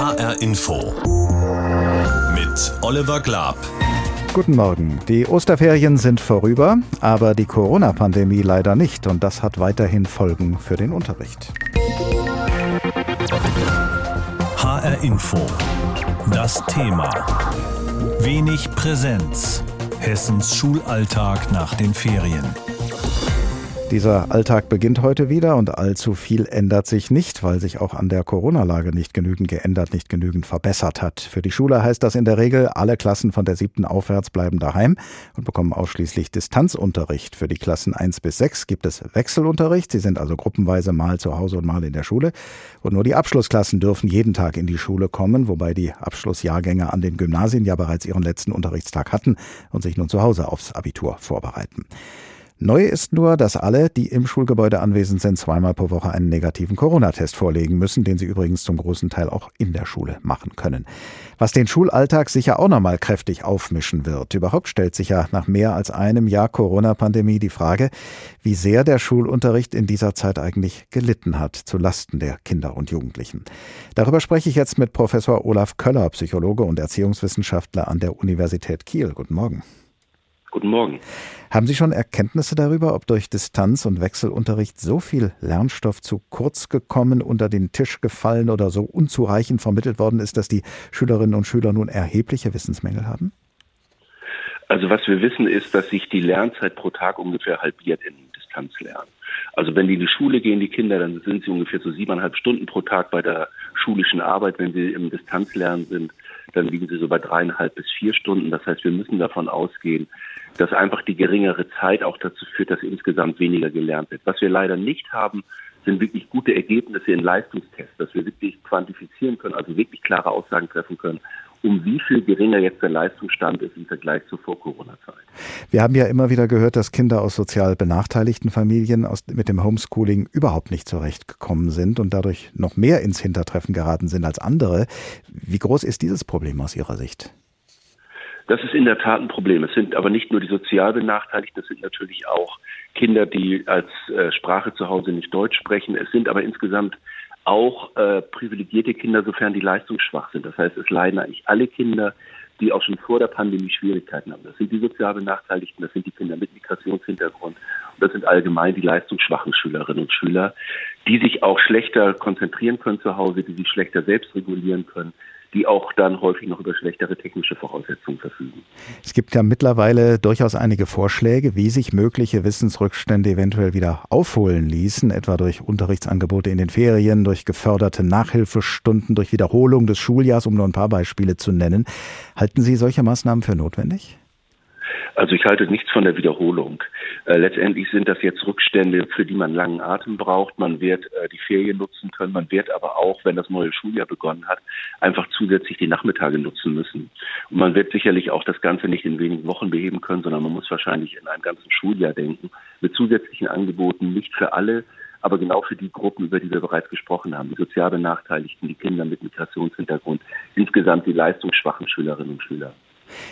HR Info mit Oliver Glab. Guten Morgen. Die Osterferien sind vorüber, aber die Corona-Pandemie leider nicht und das hat weiterhin Folgen für den Unterricht. HR Info. Das Thema. Wenig Präsenz. Hessens Schulalltag nach den Ferien. Dieser Alltag beginnt heute wieder und allzu viel ändert sich nicht, weil sich auch an der Corona-Lage nicht genügend geändert, nicht genügend verbessert hat. Für die Schule heißt das in der Regel, alle Klassen von der siebten aufwärts bleiben daheim und bekommen ausschließlich Distanzunterricht. Für die Klassen eins bis sechs gibt es Wechselunterricht. Sie sind also gruppenweise mal zu Hause und mal in der Schule. Und nur die Abschlussklassen dürfen jeden Tag in die Schule kommen, wobei die Abschlussjahrgänge an den Gymnasien ja bereits ihren letzten Unterrichtstag hatten und sich nun zu Hause aufs Abitur vorbereiten. Neu ist nur, dass alle, die im Schulgebäude anwesend sind, zweimal pro Woche einen negativen Corona-Test vorlegen müssen, den sie übrigens zum großen Teil auch in der Schule machen können. Was den Schulalltag sicher auch nochmal kräftig aufmischen wird. Überhaupt stellt sich ja nach mehr als einem Jahr Corona-Pandemie die Frage, wie sehr der Schulunterricht in dieser Zeit eigentlich gelitten hat, zu Lasten der Kinder und Jugendlichen. Darüber spreche ich jetzt mit Professor Olaf Köller, Psychologe und Erziehungswissenschaftler an der Universität Kiel. Guten Morgen. Guten Morgen. Haben Sie schon Erkenntnisse darüber, ob durch Distanz- und Wechselunterricht so viel Lernstoff zu kurz gekommen, unter den Tisch gefallen oder so unzureichend vermittelt worden ist, dass die Schülerinnen und Schüler nun erhebliche Wissensmängel haben? Also was wir wissen ist, dass sich die Lernzeit pro Tag ungefähr halbiert in Distanzlernen. Also wenn die in die Schule gehen, die Kinder, dann sind sie ungefähr so siebeneinhalb Stunden pro Tag bei der schulischen Arbeit. Wenn sie im Distanzlernen sind, dann liegen sie so bei dreieinhalb bis vier Stunden. Das heißt, wir müssen davon ausgehen, dass einfach die geringere Zeit auch dazu führt, dass insgesamt weniger gelernt wird. Was wir leider nicht haben, sind wirklich gute Ergebnisse in Leistungstests, dass wir wirklich quantifizieren können, also wirklich klare Aussagen treffen können, um wie viel geringer jetzt der Leistungsstand ist im Vergleich zur Vor-Corona-Zeit. Wir haben ja immer wieder gehört, dass Kinder aus sozial benachteiligten Familien aus, mit dem Homeschooling überhaupt nicht zurechtgekommen sind und dadurch noch mehr ins Hintertreffen geraten sind als andere. Wie groß ist dieses Problem aus Ihrer Sicht? Das ist in der Tat ein Problem. Es sind aber nicht nur die sozial Benachteiligten, es sind natürlich auch Kinder, die als äh, Sprache zu Hause nicht Deutsch sprechen. Es sind aber insgesamt auch äh, privilegierte Kinder, sofern die leistungsschwach sind. Das heißt, es leiden eigentlich alle Kinder, die auch schon vor der Pandemie Schwierigkeiten haben. Das sind die sozial Benachteiligten, das sind die Kinder mit Migrationshintergrund und das sind allgemein die leistungsschwachen Schülerinnen und Schüler, die sich auch schlechter konzentrieren können zu Hause, die sich schlechter selbst regulieren können, die auch dann häufig noch über schlechtere technische Voraussetzungen verfügen. Es gibt ja mittlerweile durchaus einige Vorschläge, wie sich mögliche Wissensrückstände eventuell wieder aufholen ließen, etwa durch Unterrichtsangebote in den Ferien, durch geförderte Nachhilfestunden, durch Wiederholung des Schuljahrs, um nur ein paar Beispiele zu nennen. Halten Sie solche Maßnahmen für notwendig? Also ich halte nichts von der Wiederholung. Äh, letztendlich sind das jetzt Rückstände, für die man langen Atem braucht. Man wird äh, die Ferien nutzen können. Man wird aber auch, wenn das neue Schuljahr begonnen hat, einfach zusätzlich die Nachmittage nutzen müssen. Und man wird sicherlich auch das Ganze nicht in wenigen Wochen beheben können, sondern man muss wahrscheinlich in einem ganzen Schuljahr denken, mit zusätzlichen Angeboten, nicht für alle, aber genau für die Gruppen, über die wir bereits gesprochen haben, die sozial Benachteiligten, die Kinder mit Migrationshintergrund, insgesamt die leistungsschwachen Schülerinnen und Schüler.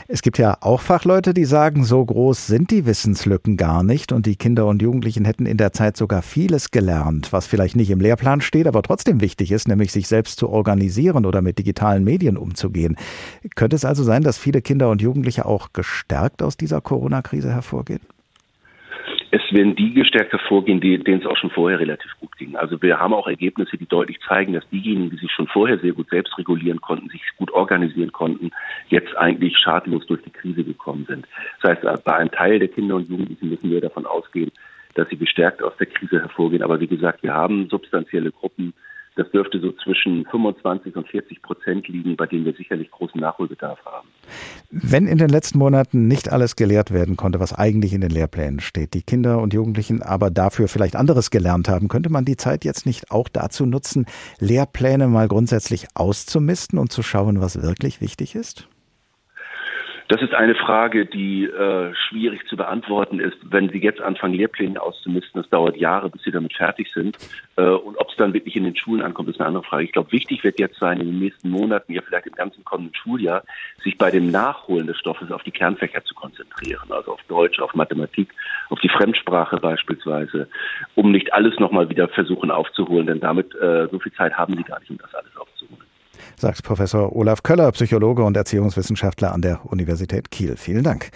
Es gibt ja auch Fachleute, die sagen, so groß sind die Wissenslücken gar nicht und die Kinder und Jugendlichen hätten in der Zeit sogar vieles gelernt, was vielleicht nicht im Lehrplan steht, aber trotzdem wichtig ist, nämlich sich selbst zu organisieren oder mit digitalen Medien umzugehen. Könnte es also sein, dass viele Kinder und Jugendliche auch gestärkt aus dieser Corona-Krise hervorgehen? Es werden die gestärkt hervorgehen, denen es auch schon vorher relativ gut ging. Also wir haben auch Ergebnisse, die deutlich zeigen, dass diejenigen, die sich schon vorher sehr gut selbst regulieren konnten, sich gut organisieren konnten, jetzt eigentlich schadlos durch die Krise gekommen sind. Das heißt, bei einem Teil der Kinder und Jugendlichen müssen wir davon ausgehen, dass sie gestärkt aus der Krise hervorgehen. Aber wie gesagt, wir haben substanzielle Gruppen, das dürfte so zwischen 25 und 40 Prozent liegen, bei denen wir sicherlich großen Nachholbedarf haben. Wenn in den letzten Monaten nicht alles gelehrt werden konnte, was eigentlich in den Lehrplänen steht, die Kinder und Jugendlichen aber dafür vielleicht anderes gelernt haben, könnte man die Zeit jetzt nicht auch dazu nutzen, Lehrpläne mal grundsätzlich auszumisten und zu schauen, was wirklich wichtig ist? Das ist eine Frage, die äh, schwierig zu beantworten ist. Wenn Sie jetzt anfangen, Lehrpläne auszumisten, das dauert Jahre, bis Sie damit fertig sind. Äh, und ob es dann wirklich in den Schulen ankommt, ist eine andere Frage. Ich glaube, wichtig wird jetzt sein, in den nächsten Monaten, ja vielleicht im ganzen kommenden Schuljahr, sich bei dem Nachholen des Stoffes auf die Kernfächer zu konzentrieren. Also auf Deutsch, auf Mathematik, auf die Fremdsprache beispielsweise, um nicht alles nochmal wieder versuchen aufzuholen, denn damit äh, so viel Zeit haben Sie gar nicht, um das alles. Sagt Professor Olaf Köller, Psychologe und Erziehungswissenschaftler an der Universität Kiel. Vielen Dank.